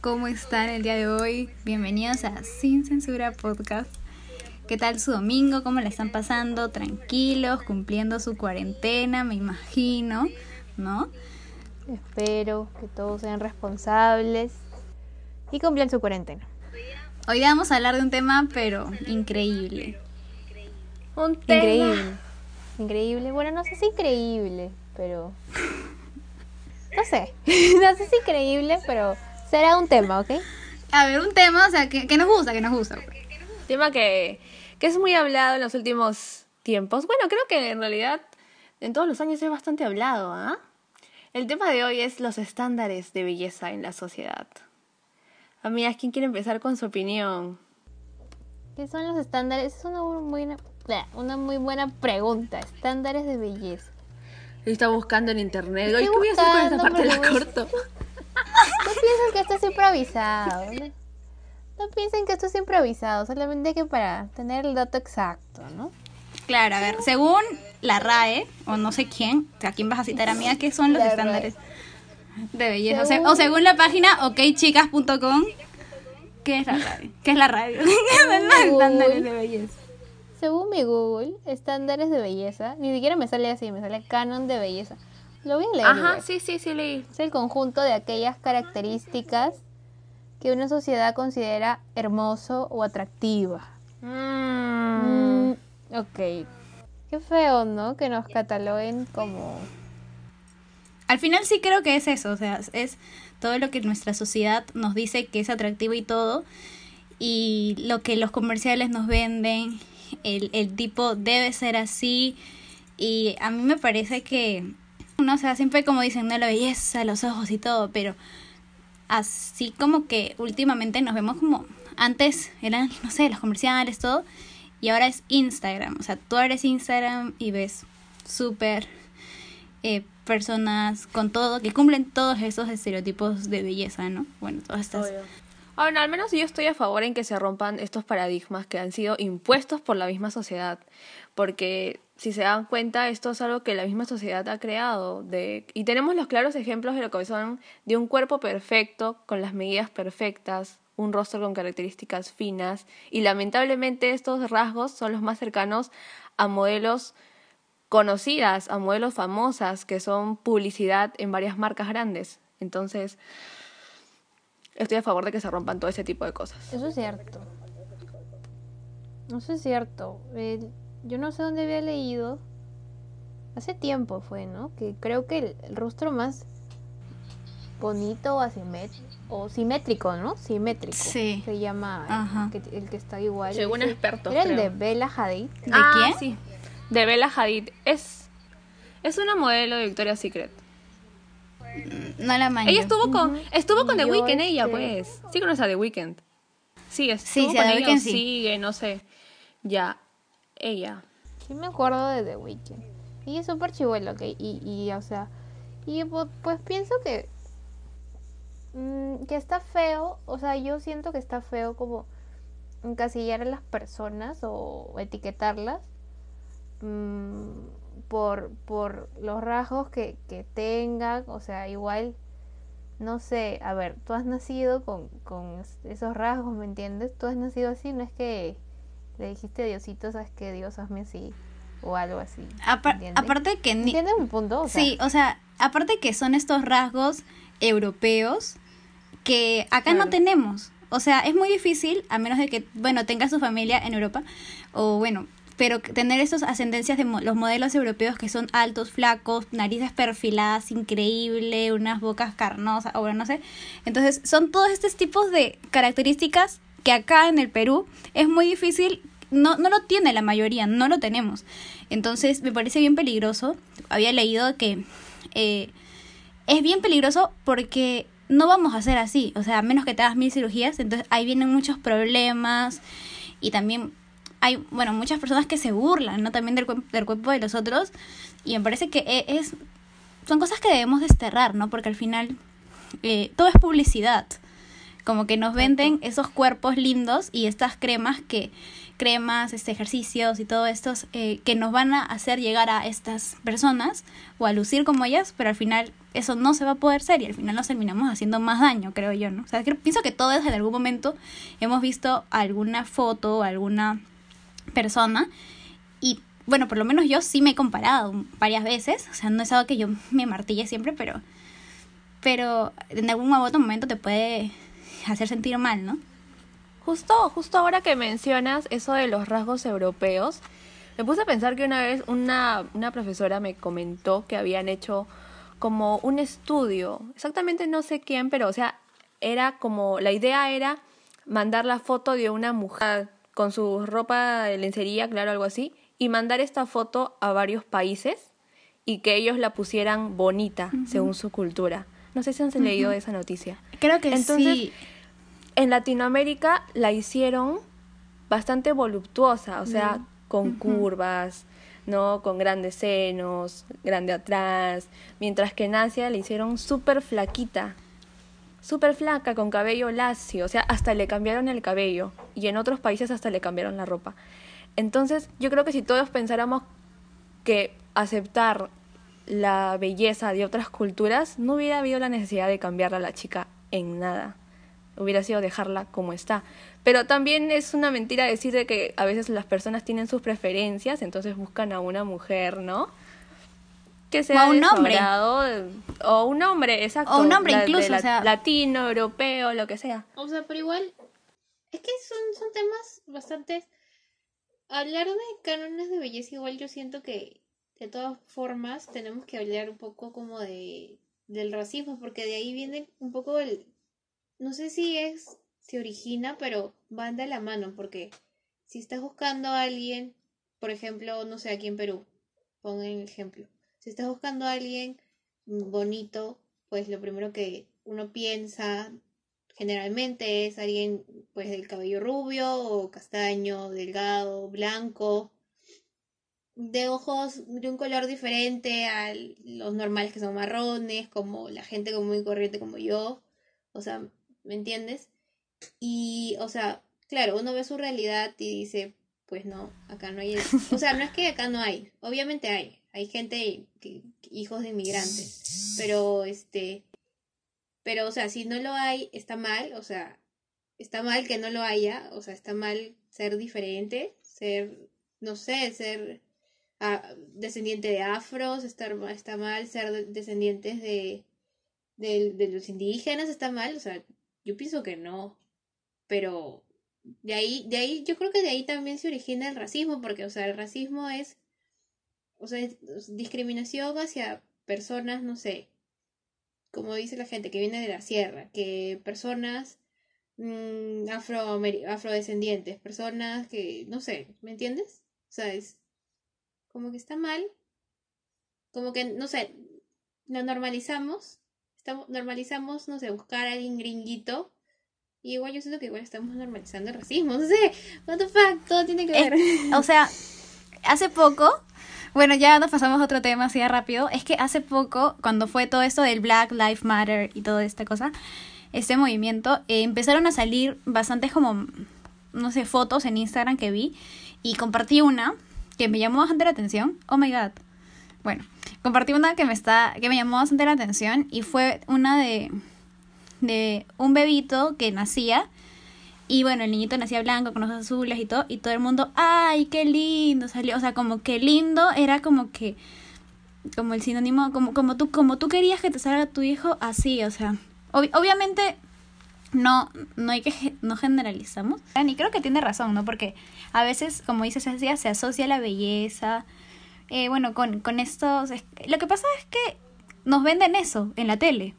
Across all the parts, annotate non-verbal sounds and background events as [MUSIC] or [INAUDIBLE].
¿cómo están el día de hoy? Bienvenidos a Sin Censura Podcast. ¿Qué tal su domingo? ¿Cómo le están pasando? Tranquilos, cumpliendo su cuarentena, me imagino, ¿no? Espero que todos sean responsables y cumplan su cuarentena. Hoy vamos a hablar de un tema, pero increíble. Un tema. Increíble. Increíble. Bueno, no sé si increíble, pero. [LAUGHS] No sé. [LAUGHS] no sé si increíble, pero será un tema, ¿ok? A ver, un tema, o sea, que, nos gusta, que nos gusta. Tema que, que es muy hablado en los últimos tiempos. Bueno, creo que en realidad en todos los años es bastante hablado, ¿ah? El tema de hoy es los estándares de belleza en la sociedad. Amigas, ¿quién quiere empezar con su opinión? ¿Qué son los estándares? Es una muy buena, una muy buena pregunta. Estándares de belleza. Está buscando en internet. ¿Qué voy a hacer con esta parte? La corto. [LAUGHS] No piensen que esto es improvisado. No, piensen que esto es improvisado. Solamente que para tener el dato exacto, ¿no? Claro, a ver, según la RAE, o no sé quién, ¿a quién vas a citar, amiga? ¿Qué son los estándares? de belleza. O, según la página okchicas.com, ¿qué es la radio? ¿Qué es la radio? [LAUGHS] estándares de belleza. Según mi Google, estándares de belleza, ni siquiera me sale así, me sale canon de belleza. Lo voy a leer. Ajá, sí, sí, sí, leí. Es el conjunto de aquellas características que una sociedad considera hermoso o atractiva. Mm. Mm, ok. Qué feo, ¿no? Que nos cataloguen como al final sí creo que es eso, o sea, es todo lo que nuestra sociedad nos dice que es atractivo y todo, y lo que los comerciales nos venden, el, el tipo debe ser así, y a mí me parece que, no o sea, siempre como dicen, no, la belleza, los ojos y todo, pero así como que últimamente nos vemos como, antes eran, no sé, los comerciales, todo, y ahora es Instagram, o sea, tú eres Instagram y ves súper eh, personas con todo, que cumplen todos esos estereotipos de belleza, ¿no? Bueno, todas estas... Bueno, al menos yo estoy a favor en que se rompan estos paradigmas que han sido impuestos por la misma sociedad, porque si se dan cuenta, esto es algo que la misma sociedad ha creado, de... y tenemos los claros ejemplos de lo que son de un cuerpo perfecto, con las medidas perfectas, un rostro con características finas, y lamentablemente estos rasgos son los más cercanos a modelos conocidas, a modelos famosas que son publicidad en varias marcas grandes. Entonces, estoy a favor de que se rompan todo ese tipo de cosas. Eso es cierto. Eso es cierto. Yo no sé dónde había leído. Hace tiempo fue, ¿no? Que creo que el, rostro más bonito o, o simétrico, ¿no? Simétrico. Sí. Se llama el que, está igual. Según expertos. Era el de Bella Hadid. ¿De ah, quién? Sí de Bella Hadid. Es, es una modelo de Victoria's Secret. No la manjo. Ella estuvo con, estuvo con The Weeknd, ella, pues. Sí conoces a The Weeknd. Sí, estuvo sí, con The Weeknd, sigue, no sé. Ya, ella. Sí me acuerdo de The Weeknd. Y es súper chivuelo, ok. Y, y, o sea, y pues, pienso que mm, que está feo, o sea, yo siento que está feo como encasillar a las personas o etiquetarlas Mm, por, por los rasgos que, que tengan, o sea, igual, no sé, a ver, tú has nacido con, con esos rasgos, ¿me entiendes? Tú has nacido así, no es que le dijiste Diosito, sabes que Dios hazme así o algo así. aparte que... ¿Entiendes un punto? sí, o sea, aparte que son estos rasgos europeos que acá no tenemos. O sea, es muy difícil, a menos de que, bueno, tengas su familia en Europa, o bueno, pero tener esas ascendencias de los modelos europeos que son altos, flacos, narices perfiladas, increíble, unas bocas carnosas, o bueno, no sé. Entonces, son todos estos tipos de características que acá en el Perú es muy difícil, no, no lo tiene la mayoría, no lo tenemos. Entonces, me parece bien peligroso. Había leído que eh, es bien peligroso porque no vamos a hacer así, o sea, a menos que te hagas mil cirugías, entonces ahí vienen muchos problemas y también hay, bueno, muchas personas que se burlan, ¿no? También del, del cuerpo de los otros. Y me parece que e, es, son cosas que debemos desterrar, ¿no? Porque al final eh, todo es publicidad. Como que nos venden esos cuerpos lindos y estas cremas que, cremas, este, ejercicios y todo estos eh, que nos van a hacer llegar a estas personas o a lucir como ellas, pero al final eso no se va a poder ser y al final nos terminamos haciendo más daño, creo yo, ¿no? O sea, pienso que todos en algún momento hemos visto alguna foto o alguna persona y bueno, por lo menos yo sí me he comparado varias veces, o sea, no es algo que yo me martille siempre, pero pero en algún otro momento te puede hacer sentir mal, ¿no? Justo, justo ahora que mencionas eso de los rasgos europeos, me puse a pensar que una vez una, una profesora me comentó que habían hecho como un estudio, exactamente no sé quién, pero o sea, era como, la idea era mandar la foto de una mujer con su ropa de lencería, claro, algo así, y mandar esta foto a varios países y que ellos la pusieran bonita según su cultura. No sé si han leído esa noticia. Creo que Entonces, sí. En Latinoamérica la hicieron bastante voluptuosa, o sea, con curvas, ¿no? Con grandes senos, grande atrás, mientras que en Asia le hicieron súper flaquita, súper flaca, con cabello lacio, o sea, hasta le cambiaron el cabello y en otros países hasta le cambiaron la ropa. Entonces, yo creo que si todos pensáramos que aceptar la belleza de otras culturas, no hubiera habido la necesidad de cambiarla a la chica en nada. Hubiera sido dejarla como está. Pero también es una mentira decir de que a veces las personas tienen sus preferencias, entonces buscan a una mujer, ¿no? Que sea o un hombre. O un hombre, exacto. O un hombre incluso, o sea... Latino, europeo, lo que sea. O sea, pero igual, es que son, son temas bastante... Hablar de cánones de belleza igual yo siento que de todas formas tenemos que hablar un poco como de del racismo, porque de ahí viene un poco el... No sé si es se origina, pero van de la mano, porque si estás buscando a alguien, por ejemplo, no sé, aquí en Perú, pongan el ejemplo, si estás buscando a alguien bonito, pues lo primero que uno piensa generalmente es alguien pues del cabello rubio o castaño, delgado, blanco, de ojos de un color diferente a los normales que son marrones, como la gente como muy corriente como yo, o sea, ¿me entiendes? Y, o sea, claro, uno ve su realidad y dice, pues no, acá no hay. O sea, no es que acá no hay, obviamente hay. Hay gente, hijos de inmigrantes. Pero, este. Pero, o sea, si no lo hay, está mal. O sea, está mal que no lo haya. O sea, está mal ser diferente. Ser, no sé, ser ah, descendiente de afros. Estar, está mal ser descendientes de, de, de los indígenas. Está mal. O sea, yo pienso que no pero de ahí, de ahí, yo creo que de ahí también se origina el racismo, porque, o sea, el racismo es, o sea, discriminación hacia personas, no sé, como dice la gente, que viene de la sierra, que personas mmm, afro, afrodescendientes, personas que, no sé, ¿me entiendes? O sea, es como que está mal, como que, no sé, lo normalizamos, estamos, normalizamos, no sé, buscar a alguien gringuito y igual yo siento que igual estamos normalizando el racismo. [LAUGHS] No sé, what the fuck, todo tiene que ver. o sea, hace poco, bueno, ya nos pasamos a otro tema así rápido. Es que hace poco, cuando fue todo esto del Black Lives Matter y toda esta cosa, este movimiento, eh, empezaron a salir bastantes como, no sé, fotos en Instagram que vi. Y compartí una que me llamó bastante la atención. Oh my god. Bueno, compartí una que me está, que me llamó bastante la atención y fue una de de un bebito que nacía. Y bueno, el niñito nacía blanco, con ojos azules y todo. Y todo el mundo, ¡ay, qué lindo! Salió, o sea, como que lindo era como que, como el sinónimo, como, como, tú, como tú querías que te salga tu hijo, así, o sea. obviamente, no, no hay que, no generalizamos. Y creo que tiene razón, ¿no? Porque a veces, como dices, se asocia la belleza. Eh, bueno, con, con estos. Lo que pasa es que nos venden eso en la tele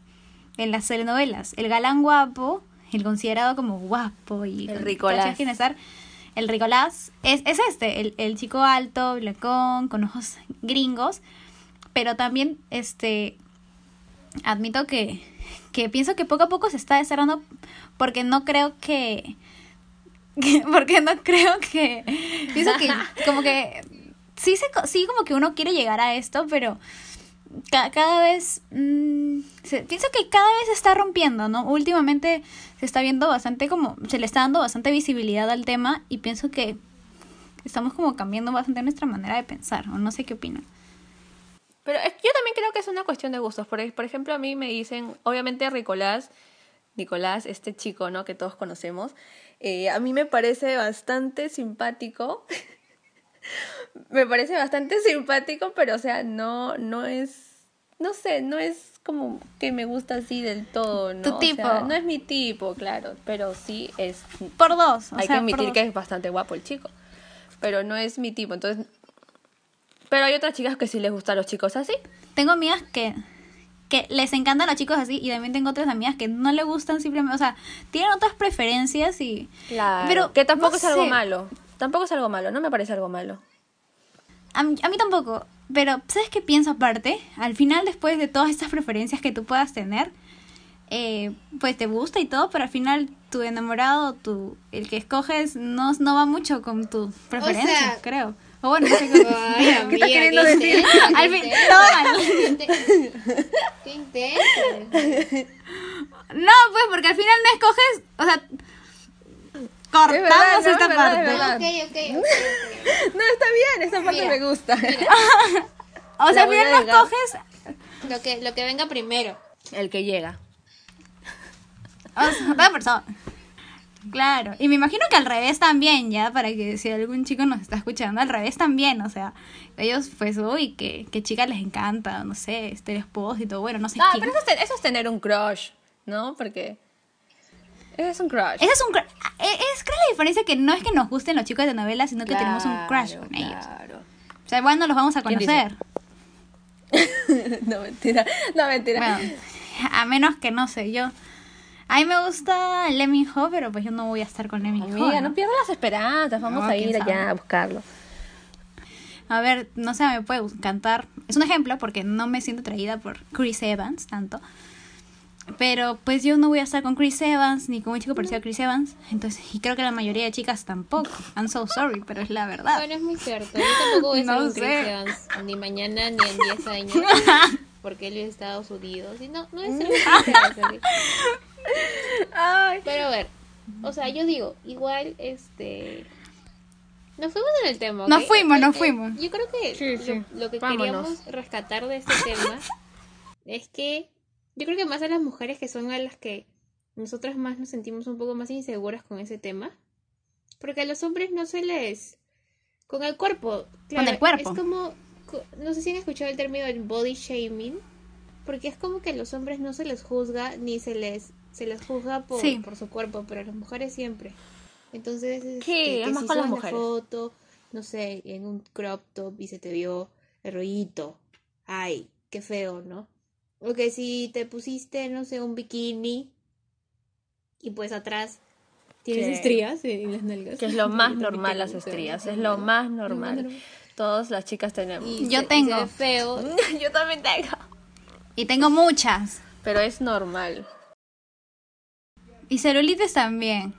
en las telenovelas. El galán guapo, el considerado como guapo y el ricolás. El ricolás es, es este, el, el chico alto, blancón, con ojos gringos, pero también este admito que, que pienso que poco a poco se está desarrollando porque no creo que, [LAUGHS] porque no creo que pienso que como que sí se sí como que uno quiere llegar a esto pero cada vez mm, pienso que cada vez se está rompiendo, ¿no? Últimamente se está viendo bastante como se le está dando bastante visibilidad al tema y pienso que estamos como cambiando bastante nuestra manera de pensar, o no sé qué opinan. Pero es- yo también creo que es una cuestión de gustos. Por, por ejemplo, a mí me dicen, obviamente Nicolás, Nicolás, este chico, ¿no? Que todos conocemos, eh, a mí me parece bastante simpático. [LAUGHS] [LAUGHS] me parece bastante simpático, pero o sea, no, no es, no sé, no es como que me gusta así del todo, ¿no? Tu O tipo. sea, no es mi tipo, claro, pero sí es Por dos. o hay sea, que admitir que es bastante guapo el chico. Pero no es mi tipo. Entonces. Pero hay otras chicas que sí les gustan los chicos así. Tengo amigas que, que les encantan los chicos así y también tengo otras amigas que no le gustan simplemente, o sea, tienen otras preferencias y... Claro. Pero que tampoco no es algo sé. malo. Tampoco es algo malo. No me parece algo malo. A mí, a mí tampoco, pero ¿sabes qué pienso aparte? Al final, después de todas estas preferencias que tú puedas tener, eh, pues te gusta y todo, pero al final tu enamorado, tu, el que escoges, no, no va mucho con tu preferencia, sea- creo. O bueno, no sé cómo- [LAUGHS] [LAUGHS] Ay, amiga, queriendo qué decir? intenso, qué Al fin, todo mal. qué Qué intenso. [LAUGHS] No, pues porque al final no escoges, o sea, cortamos verdad, no, esta es verdad, parte. es verdad. Ok, ok, ok, ok. [LAUGHS] No, está bien. Esa parte Mira, me gusta. [LAUGHS] [LAUGHS] O sea, La al voy final a no dejar. escoges, Lo que, lo que venga primero. El que llega. o sea, otra persona. Claro, y me imagino que al revés también, ya, para que si algún chico nos está escuchando, al revés también, o sea, ellos, pues, uy, que, que chica les encanta, no sé, este el expósito, bueno, no sé Ah, quién. pero eso es, eso es tener un crush, ¿no? Porque. Es un crush. Ese es un crush. eh, Es, creo la diferencia que no es que nos gusten los chicos de novela, sino que tenemos un crush con ellos. Claro. O sea, igual no los vamos a conocer. [LAUGHS] no, mentira. No, mentira. Bueno, a menos que no sé, yo. A mí me gusta Lemmy Ho, pero pues yo no voy a estar con Lemmy Ho. Amiga, ¿no? no pierdas las esperanzas. Vamos No, a ir allá a buscarlo. A ver, no sé, me puede cantar. Es un ejemplo porque no me siento atraída por Chris Evans tanto. Pero pues yo no voy a estar con Chris Evans ni con un chico parecido a Chris Evans. Entonces, y creo que la mayoría de chicas tampoco. I'm so sorry, pero es la verdad. Bueno, es muy cierto. Yo tampoco voy a [LAUGHS] estar No con Chris. Evans ni mañana ni en 10 años. [LAUGHS] Porque él es de Estados Unidos. Y no, no es. [LAUGHS] Ay. Pero a ver, o sea, yo digo, igual, este... Nos fuimos en el tema. ¿ok? Nos fuimos, nos fuimos. Yo creo que Sí, lo, que Vámonos. queríamos rescatar de este tema es que yo creo que más a las mujeres que son a las que nosotras más nos sentimos un poco más inseguras con ese tema. Porque a los hombres no se les... Con el cuerpo. claro, el cuerpo. Es como... co- No sé si han escuchado el término del body shaming. Porque es como que a los hombres no se les juzga ni se les, se les juzga por, Sí. por su cuerpo, pero a las mujeres siempre. Entonces, este. Es que más si con las mujeres. foto, no sé, en un crop top y se te vio el rollito. Ay, qué feo, ¿no? O que si te pusiste, no sé, un bikini y pues atrás tienes Que- estrías en las nalgas. Que es lo [LAUGHS] más normal las estrías. Es lo más normal. Todas las chicas tenemos. Y Yo se- y tengo. se ve feo. [LAUGHS] Yo también tengo. Y tengo muchas. Pero es normal. Y celulitis también.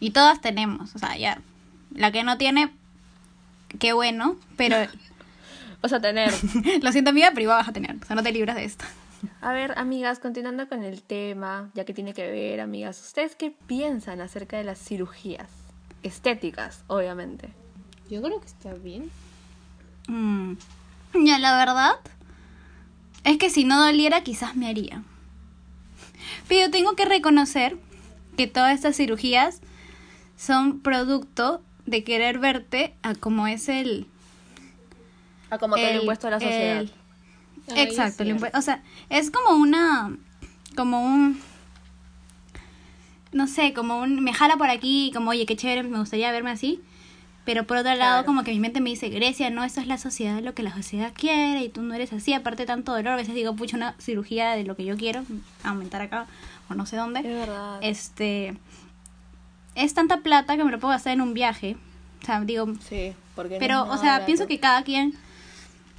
Y todas tenemos. O sea, ya. La que no tiene, qué bueno. Pero [LAUGHS] O sea, tener. [LAUGHS] lo siento, amiga, pero igual vas a tener. O sea, no te libras de esto. A ver, amigas, continuando con el tema, ya que tiene que ver, amigas, ¿ustedes qué piensan acerca de las cirugías? Estéticas, obviamente. Yo creo que está bien. Mm. Ya, la verdad es que si no doliera, quizás me haría. Pero yo tengo que reconocer que todas estas cirugías son producto de querer verte a como es el... A como te lo el- impuesto a la sociedad. el- Ay, Exacto, el cierto. impue- o sea, es como una, como un, no sé, como un, me jala por aquí, como, oye, qué chévere, me gustaría verme así, pero por otro lado, Claro. como que mi mente me dice, Grecia, no, eso es la sociedad, lo que la sociedad quiere, y tú no eres así, aparte tanto dolor, a veces digo, pucha, una cirugía de lo que yo quiero, aumentar acá, o no sé dónde, Es verdad. este, es tanta plata que me lo puedo gastar en un viaje, o sea, digo, Sí, porque no pero, o sea, barato. pienso que cada quien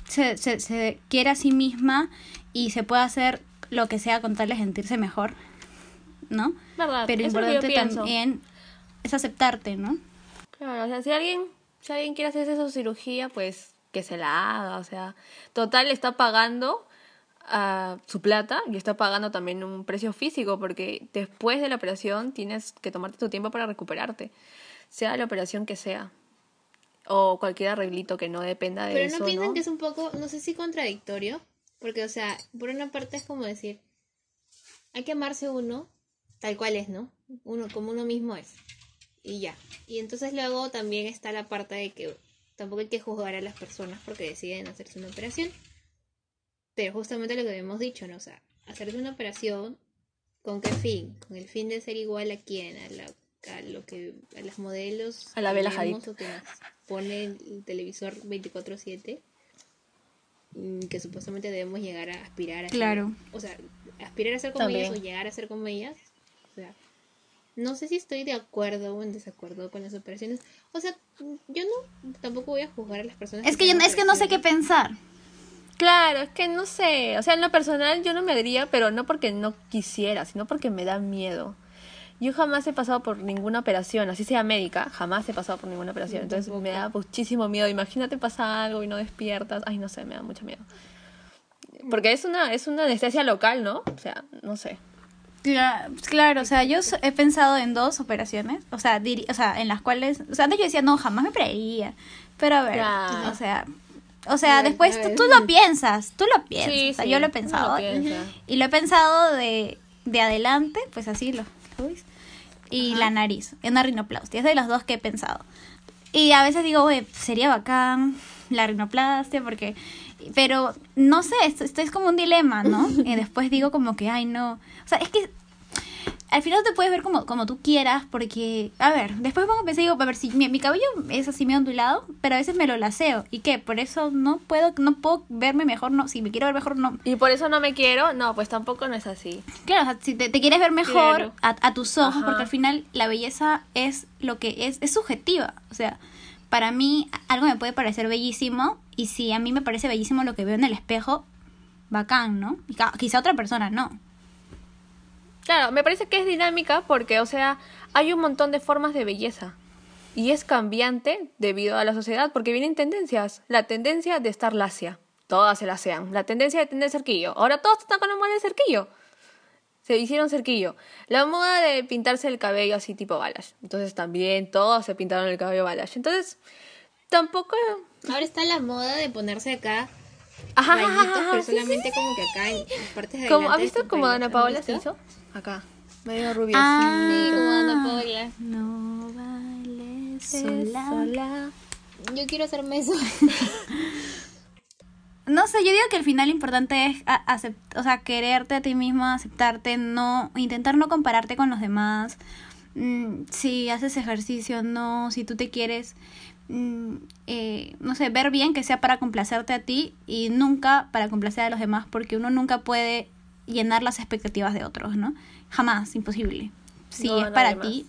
se, se, se quiere a sí misma y se puede hacer lo que sea con tal de sentirse mejor, ¿no? Verdad, Pero importante también es aceptarte, ¿no? Claro, o sea, si alguien, si alguien quiere hacerse su cirugía, pues que se la haga, o sea, total está pagando ah, su plata y está pagando también un precio físico, porque después de la operación tienes que tomarte tu tiempo para recuperarte, sea la operación que sea. O cualquier arreglito que no dependa de Pero eso. no piensan ¿no? que es un poco, no sé si contradictorio, porque, o sea, por una parte es como decir, hay que amarse uno tal cual es, ¿no? Uno como uno mismo es. Y ya. Y entonces luego también está la parte de que tampoco hay que juzgar a las personas porque deciden hacerse una operación. Pero justamente lo que habíamos dicho, ¿no? O sea, hacerse una operación, ¿con qué fin? Con el fin de ser igual a quién, a, la, a lo que, a las modelos. A la que Bella vemos o que nos pone el televisor 24-7 mm, que supuestamente debemos llegar a aspirar a ser- Claro. o sea, aspirar a ser como También. ellas o llegar a ser como ellas. O sea, no sé si estoy de acuerdo o en desacuerdo con las operaciones. O sea, yo no tampoco voy a juzgar a las personas. Es que yo, hacen es que no sé qué pensar. Claro, es que no sé. O sea, en lo personal yo no me haría, pero no porque no quisiera, sino porque me da miedo. Yo jamás he pasado por ninguna operación, así sea médica, jamás he pasado por ninguna operación. Entonces me da muchísimo miedo. Imagínate pasa algo y no despiertas. Ay, no sé, me da mucho miedo. Porque es una, es una anestesia local, ¿no? O sea, no sé. Cla- Claro, o sea, yo he pensado en dos operaciones, o sea, diri- o sea, en las cuales, o sea, antes yo decía, no, jamás me operaría, pero a ver, Claro. o sea, o sea, ver, después tú, lo piensas, tú lo piensas, Sí, o sea, sí, yo lo he lo pensado, piensa. y lo he pensado de, de adelante, pues así, lo, lo y Ajá. la nariz, una rinoplastia, es de los dos que he pensado, y a veces digo, oye, sería bacán la rinoplastia, porque, pero, no sé, esto, esto es como un dilema, ¿no? [LAUGHS] y después digo como que, ay, no, o sea, es que al final te puedes ver como, como tú quieras, porque, a ver, después pongo y digo, a ver, si mi, mi cabello es así medio ondulado, pero a veces me lo laseo. ¿Y qué? Por eso no puedo, no puedo verme mejor, no, si me quiero ver mejor, no. Y por eso no me quiero, no, pues tampoco no es así. Claro, o sea, si te, te quieres ver mejor Claro. a, a tus ojos, Ajá. porque al final la belleza es lo que es, es subjetiva. O sea, para mí algo me puede parecer bellísimo, y si a mí me parece bellísimo lo que veo en el espejo, bacán, ¿no? Y ca- quizá otra persona no. Claro, me parece que es dinámica porque, o sea, hay un montón de formas de belleza. Y es cambiante debido a la sociedad, porque vienen tendencias. La tendencia de estar lacia. Todas se lacean. La tendencia de tener cerquillo. Ahora todos están con la moda de cerquillo. Se hicieron cerquillo. La moda de pintarse el cabello así tipo balas. Entonces también todos se pintaron el cabello balas. Entonces, tampoco... Ahora está la moda de ponerse acá Ajá, rayitos, ajá, pero sí, solamente como que acá en, partes de Como, ¿Has visto Dana ¿has Paola se hizo? Acá. Medio rubio. Sí, como Dana Paola. No vale sola. sola. Yo quiero hacerme eso. [LAUGHS] No sé, yo digo que al final lo importante es a- acep- o sea, quererte a ti misma, aceptarte, no intentar no compararte con los demás. Mm, si haces ejercicio, no, si tú te quieres, eh, no sé, ver bien que sea para complacerte a ti y nunca para complacer a los demás, porque uno nunca puede llenar las expectativas de otros, ¿no? Jamás, imposible. Si No, es para ti,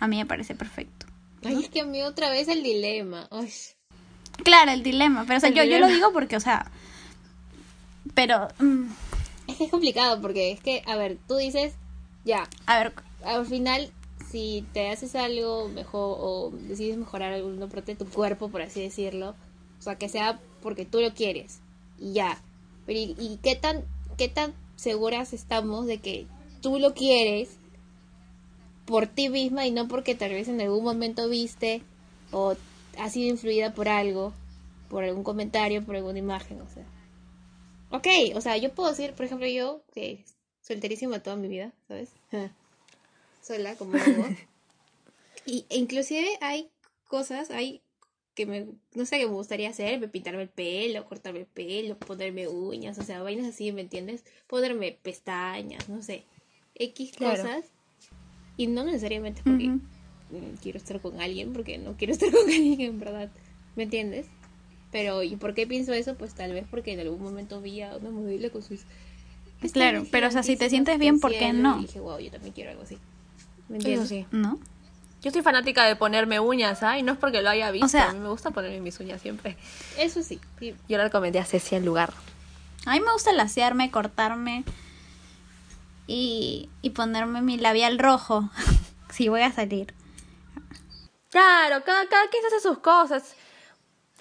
a mí me parece perfecto. Ay, es que a mí otra vez el dilema. Ay. Claro, el dilema, pero o sea, yo, yo lo digo porque, o sea, pero, mm, Es que es complicado porque es que, a ver, tú dices, ya, a ver, al final, si te haces algo mejor o decides mejorar alguna parte de tu cuerpo, por así decirlo, o sea, que sea porque tú lo quieres y ya. Pero ¿y, y qué tan qué tan seguras estamos de que tú lo quieres por ti misma y no porque tal vez en algún momento viste o has sido influida por algo, por algún comentario, por alguna imagen, o sea. Ok, o sea, yo puedo decir, por ejemplo, yo que solterísima toda mi vida, ¿sabes? [LAUGHS] sola como [LAUGHS] y e inclusive hay cosas, hay que me, no sé, que me gustaría hacer, me pintarme el pelo, cortarme el pelo, ponerme uñas, o sea, vainas así, ¿me entiendes? Ponerme pestañas, no sé, X Claro. cosas. Y no necesariamente porque mm, quiero estar con alguien, porque no quiero [LAUGHS] estar con alguien en verdad, ¿me entiendes? Pero, ¿y por qué pienso eso? Pues tal vez porque en algún momento vi a una modelo con sus... Claro, pero, o sea, si te sientes bien, ¿por qué no? Y dije, wow, yo también quiero algo así. ¿Me Eso entiendes? sí. ¿no? Yo soy fanática de ponerme uñas, ¿ah? Y no es porque lo haya visto. O sea- a mí me gusta ponerme mis uñas siempre. Eso sí. sí. Yo le recomendé a Ceci el lugar. A mí me gusta lasearme, cortarme y, y ponerme mi labial rojo [LAUGHS] si voy a salir. Claro, cada, cada quien hace sus cosas.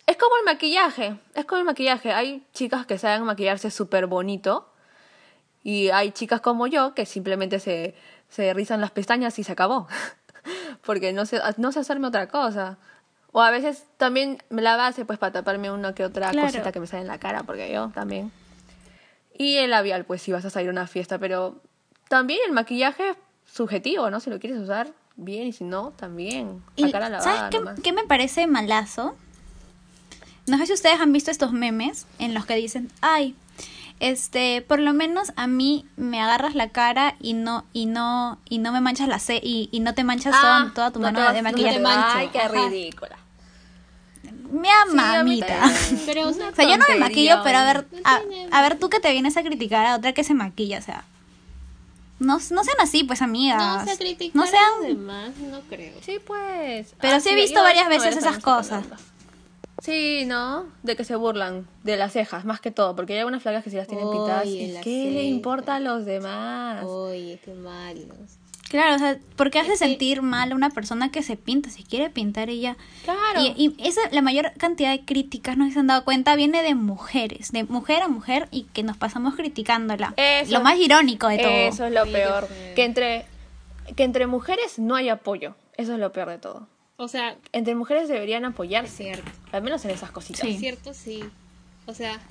Es como el maquillaje. Es como el maquillaje. Hay chicas que saben maquillarse súper bonito. Y hay chicas como yo que simplemente se, se rizan las pestañas y se acabó. [LAUGHS] Porque no sé, no sé hacerme otra cosa. O a veces también la base, pues para taparme una que otra Claro. cosita que me sale en la cara, porque yo también. Y el labial, pues si vas a salir a una fiesta, pero también el maquillaje es subjetivo, ¿no? Si lo quieres usar, bien, y si no, también. Y, La cara lavada ¿Sabes qué, nomás. qué me parece malazo? No sé si ustedes han visto estos memes en los que dicen, ay, este, por lo menos a mí me agarras la cara y no, y no, y no me manchas la ce y, y no te manchas Ah, toda, toda tu no mano te vas- de no te maquillaje. Ay, qué Ajá. ridícula. Mi Sí, a mí mamita. también. Pero, o sea, yo no me maquillo, pero a ver, a, a ver tú que te vienes a criticar a otra que se maquilla, o sea. No, no sean así, pues, amigas. no, o sea, criticar No a sean- los demás, no creo. Sí, pues. Pero Ah, sí he visto varias no, veces esas cosas. hablando. Sí, ¿no? De que se burlan de las cejas, más que todo, porque hay algunas flacas que sí las tienen pintadas. ¿Y qué le importa a los demás? Oye, qué malos. Claro, o sea, ¿por qué hace sentir mal a una persona que se pinta? Si quiere pintar ella. Claro. Y, y esa, la mayor cantidad de críticas, no sé si se han dado cuenta, viene de mujeres, de mujer a mujer y que nos pasamos criticándola. Eso- Lo más irónico de todo. Eso es lo Sí, peor. Que entre, que entre mujeres no hay apoyo. Eso es lo peor de todo. O sea, Entre mujeres deberían es apoyarse. cierto. Al menos en esas cositas. Sí. Es cierto, sí. O sea,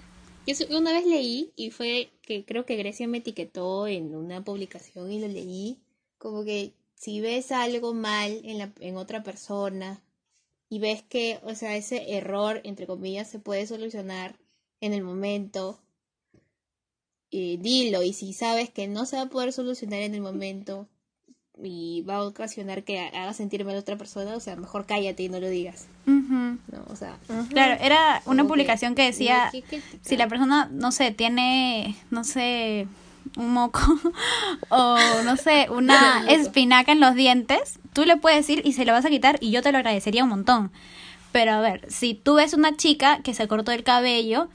yo una vez leí y fue que creo que Grecia me etiquetó en una publicación y lo leí como que si ves algo mal en, la, en otra persona y ves que, o sea, ese error, entre comillas, se puede solucionar en el momento, eh, dilo. Y si sabes que no se va a poder solucionar en el momento y va a ocasionar que haga sentir mal a otra persona, o sea, mejor cállate y no lo digas. ¿no? O sea, Claro, era una que publicación que decía, que si la persona, no sé, tiene, no sé, un moco [LAUGHS] o, no sé, una [LAUGHS] espinaca en los dientes, tú le puedes decir y se lo vas a quitar y yo te lo agradecería un montón. Pero a ver, si tú ves una chica que se cortó el cabello,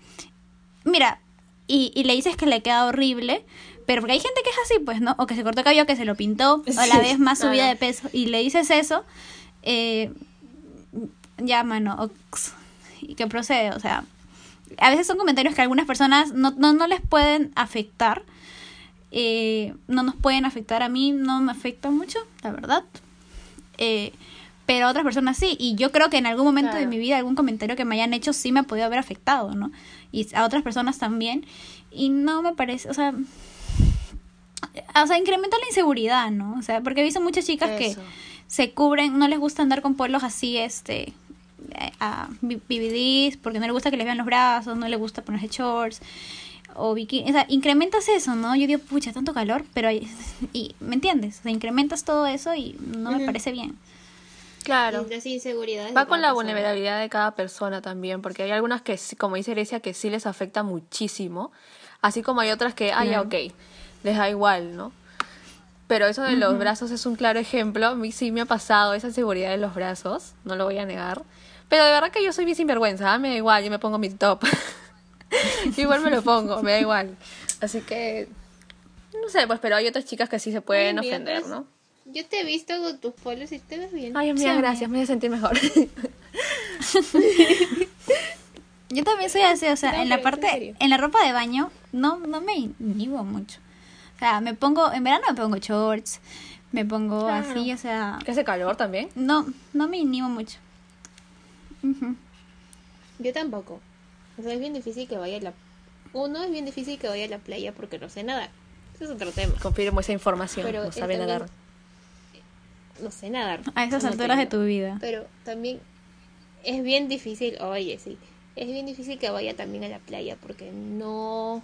mira, y, y le dices que le queda horrible, pero porque hay gente que es así, pues, ¿no? O que se cortó el cabello, que se lo pintó, o a la vez más subida de peso, y le dices eso, eh, ya, mano, y que procede, o sea, a veces son comentarios que a algunas personas no, no, no les pueden afectar, eh, no nos pueden afectar, a mí no me afecta mucho, la verdad, eh, pero a otras personas sí, y yo creo que en algún momento de mi vida algún comentario que me hayan hecho sí me ha podido haber afectado, ¿no? Y a otras personas también, y no me parece, o sea, o sea, incrementa la inseguridad, ¿no? O sea, porque he visto muchas chicas que se cubren, no les gusta andar con polos así, este, a BBDs, porque no les gusta que les vean los brazos, no les gusta ponerse shorts o bikini, o sea, incrementas eso, ¿no? Yo digo, pucha, tanto calor, pero hay- y ¿me entiendes? O sea, incrementas todo eso y no me parece bien. Claro. Y las inseguridades. Va con la persona. vulnerabilidad de cada persona también, porque hay algunas que, como dice Grecia, que sí les afecta muchísimo, así como hay otras que, ah, ya, Claro. ok, les da igual, ¿no? Pero eso de los brazos es un claro ejemplo. A mí sí me ha pasado esa seguridad de los brazos, no lo voy a negar. Pero de verdad que yo soy bien sinvergüenza, ¿ah? me da igual, yo me pongo mi top. [LAUGHS] igual me lo pongo, me da igual. Así que, no sé, pues, pero hay otras chicas que sí se pueden Ay, amiga, ofender, ¿no? Yo te he visto con tus polos y te ves bien. Ay, amiga, Sí, gracias, me voy a sentir mejor. [LAUGHS] Yo también soy así, o sea, No, en la en parte, serio. en la ropa de baño, no, no me inhibo mucho. O sea, me pongo, en verano me pongo shorts, me pongo Claro. así, o sea, que hace calor también. no, no me inhibo mucho. Yo tampoco. O sea, es bien difícil que vaya a la. Uno, es bien difícil que vaya a la playa porque no sé nadar. Ese es otro tema. Confirmo esa información, Pero no sabe también- nadar. No sé nadar. A esas No alturas de tu vida. Pero también es bien difícil, oye, sí. Es bien difícil que vaya también a la playa porque no.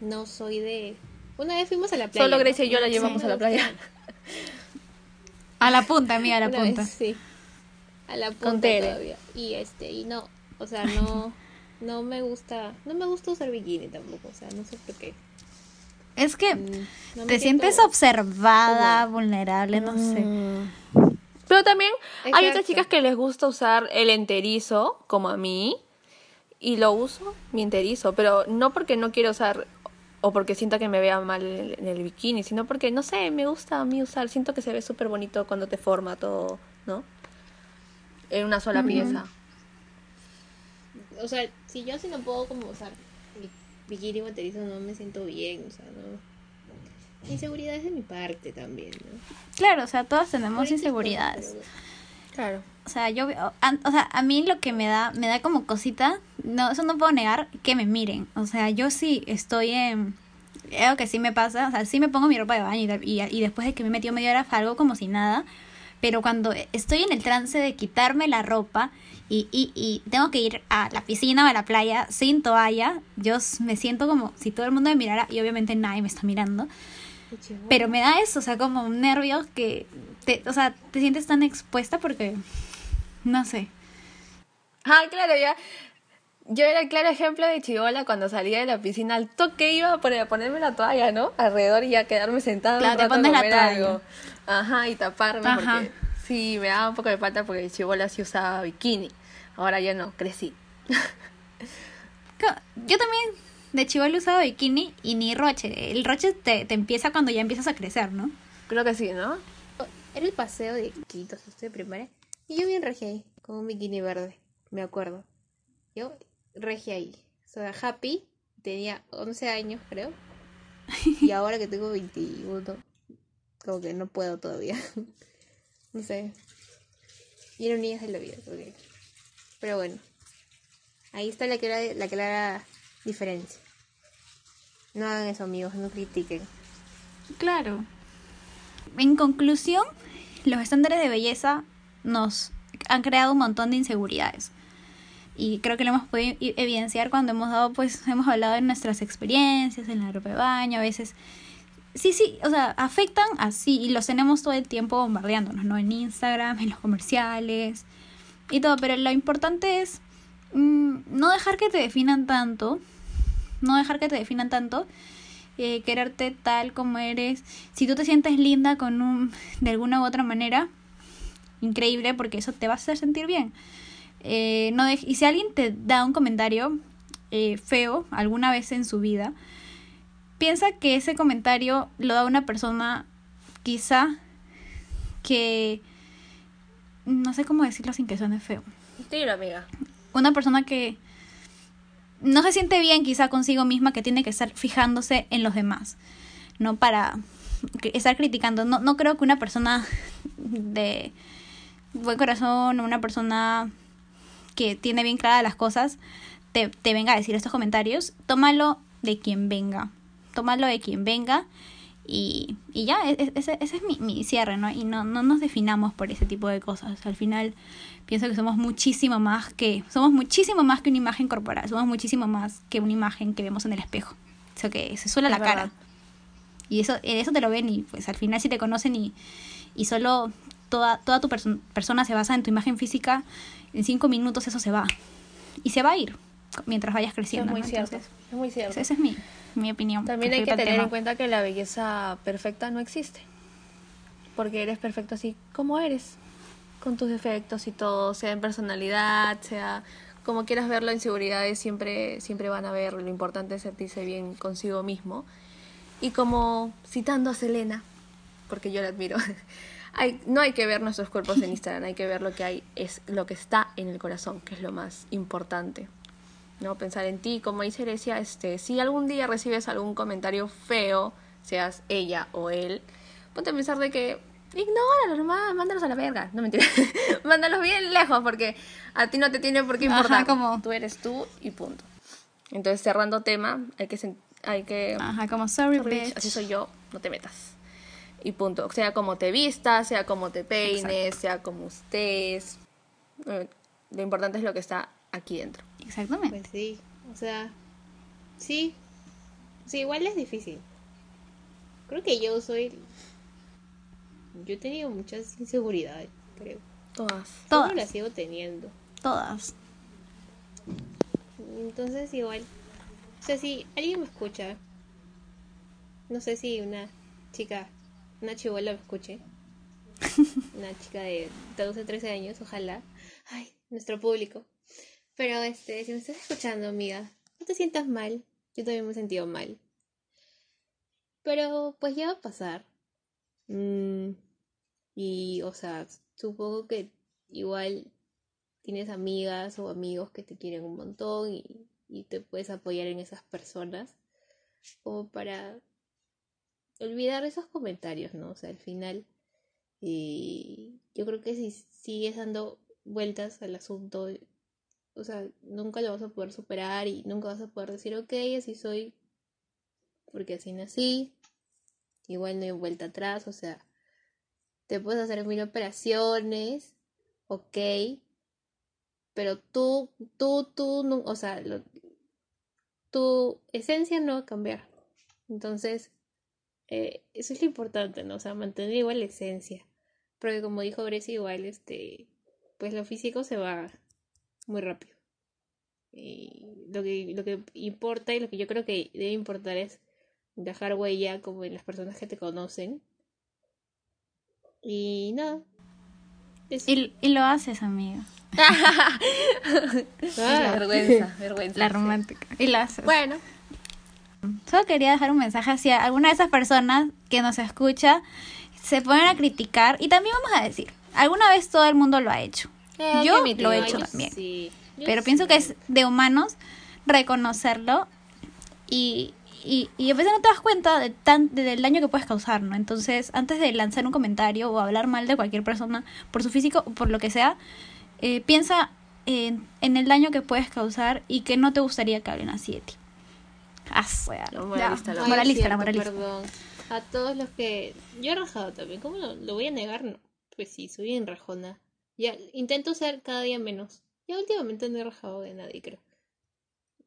No soy de. Una vez fuimos a la playa. Solo ¿no? Grecia y yo la Sí, llevamos a la playa. A la punta, amiga, a la Una punta. vez, sí. A la punta Con todavía. Y este, y no, o sea, no, [LAUGHS] no me gusta, no me gusta usar bikini tampoco, o sea, no sé por qué. Es que Mm, no te sientes observada, vulnerable, no sé. Mm. Pero también hay otras chicas que les gusta usar el enterizo, como a mí, y lo uso, mi enterizo, pero no porque no quiero usar o porque sienta que me vea mal en el, en el bikini, sino porque, no sé, me gusta a mí usar, siento que se ve súper bonito cuando te forma todo, ¿no? En una sola pieza. O sea, si yo sí no puedo como usar mi bikini o enterizo, no me siento bien, o sea, no. Inseguridades de mi parte también, ¿no? Claro, o sea, todas tenemos inseguridades. Claro. O sea, yo, o sea, a mí lo que me da, me da como cosita, no, eso no puedo negar, que me miren. O sea, yo sí estoy en, algo que sí me pasa, o sea, sí me pongo mi ropa de baño y, y, y después de que me he metido media hora salgo como si nada, pero cuando estoy en el trance de quitarme la ropa y, y, y tengo que ir a la piscina o a la playa sin toalla, yo me siento como si todo el mundo me mirara y obviamente nadie me está mirando. Pero me da eso, o sea, como nervios que, te, o sea, te sientes tan expuesta porque, no sé. Ah, claro, ya. Yo era el claro ejemplo de chivola cuando salía de la piscina al toque iba a poner- a ponerme la toalla, ¿no? Alrededor y ya quedarme sentada Claro, un te pones la toalla. algo. Ajá, y taparme Ajá. porque sí, me daba un poco de falta porque chivola sí usaba bikini. Ahora ya no, crecí. Yo también de chivolo usaba bikini y ni roche. El roche te, te empieza cuando ya empiezas a crecer, ¿no? Creo que sí, ¿no? Era el paseo de Quito, estoy de primaria. Y yo bien regia ahí, con un bikini verde, me acuerdo. Yo regia ahí. O sea, happy, tenía 11 años, creo. Y [LAUGHS] ahora que tengo 21, como que no puedo todavía. [LAUGHS] No sé. Y eran niñas de la vida. Pero bueno. Ahí está la clara, la clara diferencia. No hagan eso, amigos, no critiquen. Claro. En conclusión, los estándares de belleza nos han creado un montón de inseguridades. Y creo que lo hemos podido evidenciar cuando hemos dado, pues, hemos hablado de nuestras experiencias en la ropa de baño, a veces. Sí, sí, o sea, afectan así y los tenemos todo el tiempo bombardeándonos, ¿no? En Instagram, en los comerciales y todo, pero lo importante es mm, no dejar que te definan tanto, no dejar que te definan tanto, eh, quererte tal como eres. Si tú te sientes linda con un, de alguna u otra manera, increíble porque eso te va a hacer sentir bien. Eh, no y si alguien te da un comentario eh, feo alguna vez en su vida, piensa que ese comentario lo da una persona quizá que no sé cómo decirlo sin que suene feo. Tiro, amiga. Una persona que no se siente bien quizá consigo misma que tiene que estar fijándose en los demás, no para estar criticando. No, no creo que una persona de buen corazón, una persona que tiene bien claras las cosas, te, te venga a decir estos comentarios. Tómalo de quien venga. Tómalo de quien venga. Y, y ya, e- e- ese, ese es mi, mi cierre, ¿no? Y no, no nos definamos por ese tipo de cosas. Al final, pienso que somos muchísimo más que, somos muchísimo más que una imagen corporal, somos muchísimo más que una imagen que vemos en el espejo. O sea, que se suela la cara. Y eso, en eso te lo ven y pues al final si te conocen y, y solo toda, toda tu perso- persona se basa en tu imagen física, en cinco minutos eso se va. Y se va a ir mientras vayas Es creciendo. muy ¿no? cierto. Entonces, Es muy cierto. esa es mi, mi opinión. También hay que tener en cuenta que la belleza perfecta no existe. Porque eres perfecto así como eres. Con tus defectos y todo, sea en personalidad, sea como quieras verlo, inseguridades siempre, siempre van a ver. Lo importante es sentirse bien consigo mismo. Y como citando a Selena, porque yo la admiro, [LAUGHS] hay, no hay que ver nuestros cuerpos en Instagram, hay que ver lo que hay, es lo que está en el corazón, que es lo más importante. ¿no? Pensar en ti, como dice Grecia, este, si algún día recibes algún comentario feo, seas ella o él, ponte a pensar de que ignóralos nomás, mándalos a la verga. No mentira. [LAUGHS] mándalos bien lejos porque a ti no te tiene por qué Ajá, importar. como- Tú eres tú y punto. Entonces, cerrando tema, hay que hay que Ajá, como sorry, Sorry, bitch. así soy yo, no te metas. Y punto. Sea como te vistas, sea como te peines, sea como estés. Eh, Lo importante es lo que está aquí dentro. Exactamente. Pues sí, o sea, sí, sí, igual es difícil. Creo que yo soy, yo he tenido muchas inseguridades, creo. Todas. Todas. Todas las sigo teniendo. Todas. Entonces igual, o sea, si alguien me escucha, no sé si una chica, una chivola me escuche, [LAUGHS] una chica de 12, 13 años, ojalá, ay, nuestro público. Pero este, si me estás escuchando, amiga, no te sientas mal, yo también me he sentido mal. Pero pues ya va a pasar. Mm, y, o sea, supongo que igual tienes amigas o amigos que te quieren un montón y, y te puedes apoyar en esas personas como para olvidar esos comentarios, ¿no? O sea, al final Y yo creo que si sigues dando vueltas al asunto, o sea, nunca lo vas a poder superar y nunca vas a poder decir, ok, así soy, porque así nací, igual no hay vuelta atrás, o sea, te puedes hacer mil operaciones, ok, pero tú, tú, tú, o sea, tu esencia no va a cambiar. Entonces, eh, eso es lo importante, ¿no? O sea, mantener igual la esencia. Porque como dijo Grecia, igual, este, pues lo físico se va muy rápido. Y lo que, lo que importa y lo que yo creo que debe importar es dejar huella como en las personas que te conocen. Y nada. Eso. Y, y lo haces, amiga. [LAUGHS] Ah, vergüenza, vergüenza. La sí. romántica. Y lo haces. Bueno, Solo quería dejar un mensaje hacia alguna de esas personas que nos escucha, se ponen a criticar y también vamos a decir, alguna vez todo el mundo lo ha hecho. Eh, Yo lo he hecho yo también. sí, Pero sí. pienso que es de humanos reconocerlo y, y, y a veces no te das cuenta de tan, de- del daño que puedes causar, ¿no? Entonces, antes de lanzar un comentario o hablar mal de cualquier persona por su físico o por lo que sea, eh, piensa en, en el daño que puedes causar y que no te gustaría que hablen así de ti. Ah, sea, La moralista, la moralista, la. Perdón. A todos los que. Yo he rajado también. ¿Cómo lo, lo voy a negar? No. Pues sí, soy bien rajona. Ya, intento ser cada día menos. Ya últimamente no he rajado de nadie, creo.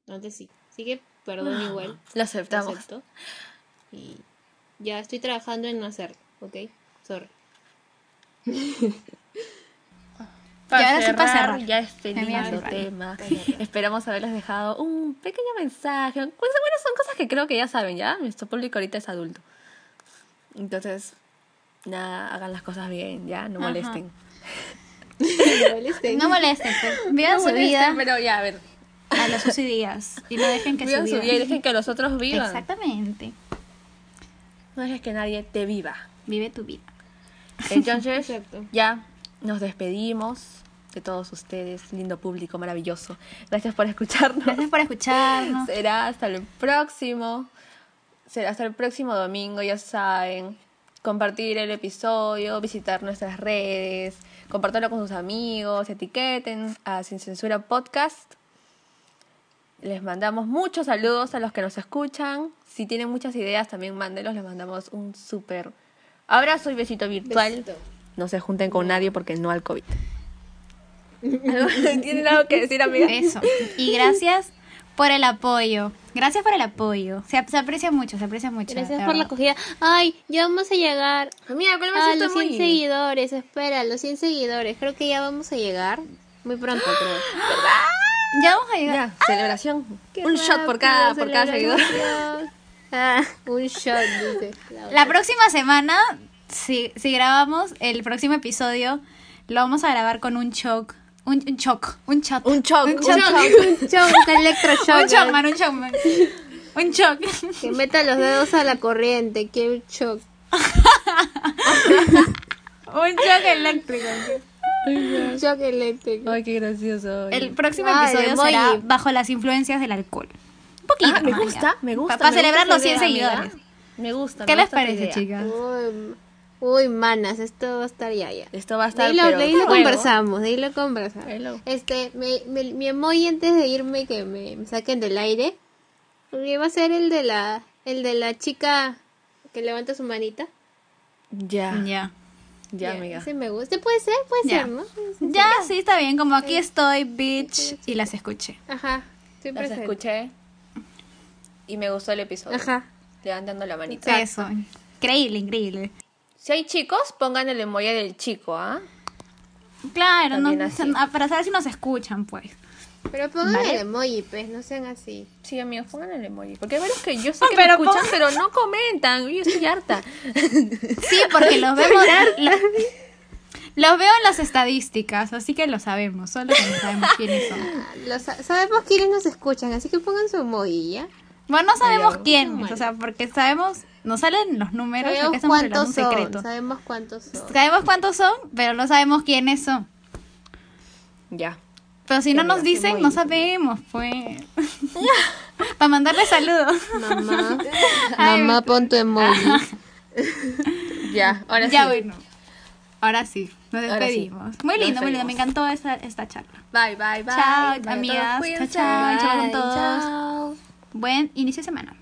Antes sí. Así que perdón igual. lo lo aceptamos. acepto. Y ya estoy trabajando en no hacerlo, ¿ok? Sorry. [LAUGHS] Para ahora sí para cerrar, cerrar. ya este lindo tema. Esperamos haberles dejado un pequeño mensaje. Pues bueno, son cosas que creo que ya saben, ¿ya? Nuestro público ahorita es adulto. Entonces, nada, hagan las cosas bien, ¿ya? No Ajá. molesten. No molesten, pues. vivan No su molesten, vida Pero ya, a ver. a los sus días y no dejen que Vivan su vida... vida y dejen que los otros vivan. Exactamente. No dejes que nadie te viva. Vive tu vida. Entonces, Exacto. ya nos despedimos de todos ustedes, lindo público maravilloso. Gracias por escucharnos. Gracias por escucharnos. Será hasta el próximo. Será hasta el próximo domingo, ya saben. Compartir el episodio, visitar nuestras redes, compartirlo con sus amigos, etiqueten a Sin Censura Podcast. Les mandamos muchos saludos a los que nos escuchan. Si tienen muchas ideas, también mándenlos. Les mandamos un súper abrazo y besito virtual. Besito. No se junten con nadie porque no al COVID. [LAUGHS] ¿Tienen algo que decir, amiga? Eso. Y gracias por el apoyo. Gracias por el apoyo. Se, se aprecia mucho, se aprecia mucho. Gracias por la acogida. Ay, ya vamos a llegar Amiga, ¿cuál a los 100 seguidores. Espera, los 100 seguidores. Creo que ya vamos a llegar. Muy pronto, creo. Ya vamos a llegar. Ya, celebración. Un shot por cada, por cada seguidor. [LAUGHS] Ah, un shot, dice. La próxima semana, si, si grabamos el próximo episodio, lo vamos a grabar con un choc. Un, un choc. Un shot. Un choc, Un un choc. un shot, un [LAUGHS] electroshock. Un man, un man. Un choc. Que meta los dedos a la corriente. Que shock. [LAUGHS] Un choc eléctrico. Un shock eléctrico. Ay, qué gracioso. El próximo Ay, episodio será bajo las influencias del alcohol. Un poquito. Ah, me gusta, me gusta. Para celebrar gusta los 100 esa idea, seguidores. Me gusta. ¿Qué me les gusta parece, chicas? Uy, uy, manas, esto va a estar ya, ya. Esto va a De estar. ahí lo, pero de ahí lo conversamos, de ahí lo conversamos. Hello. Este, me, me- mi emoji antes de irme que me, me saquen del aire, porque va a ser el de la, el de la chica que levanta su manita. Ya, ya, Ya. amiga. Ese me gusta. Puede ser, puede Ya. ser, ¿no? Ya, sí, está bien. Como aquí estoy, bitch. Y las escuché. Ajá, estoy Las presente. escuché y me gustó el episodio. Ajá. Levantando la manita. Eso. Increíble, increíble. Si hay chicos, pongan el emoji del chico, ¿ah? Claro, no, ah, para saber si nos escuchan, pues. Pero pongan Vale. el emoji, pues, no sean así. Sí, amigos, pongan el emoji. Porque hay varios que yo sé que Pero me escuchan, pero no comentan. Yo estoy harta. [LAUGHS] Sí, porque los vemos. lo- los veo en las estadísticas, así que lo sabemos. Solo que no sabemos quiénes son. [LAUGHS] Lo sa- sabemos quiénes nos escuchan, así que pongan su emoji, ¿ya? Bueno, no sabemos Ya, quiénes, o sea, porque sabemos, nos salen los números, Sabemos revelando cuántos un son, secreto. sabemos cuántos son. Sabemos cuántos son, pero no sabemos quiénes son. Ya. Pero si no nos dicen, muy no bien. sabemos, pues. [LAUGHS] Para mandarle saludos. Mamá, [LAUGHS] mamá, pon tu emoji. [LAUGHS] Ya, ahora Ya, sí. bueno. Ahora sí, nos sí. despedimos. Muy lindo, muy lindo. Me encantó esta, esta charla. Bye, bye, bye. Chao, Bye amigas. Chao, chao. Chao con Bye, todos. chao. Buen inicio de semana.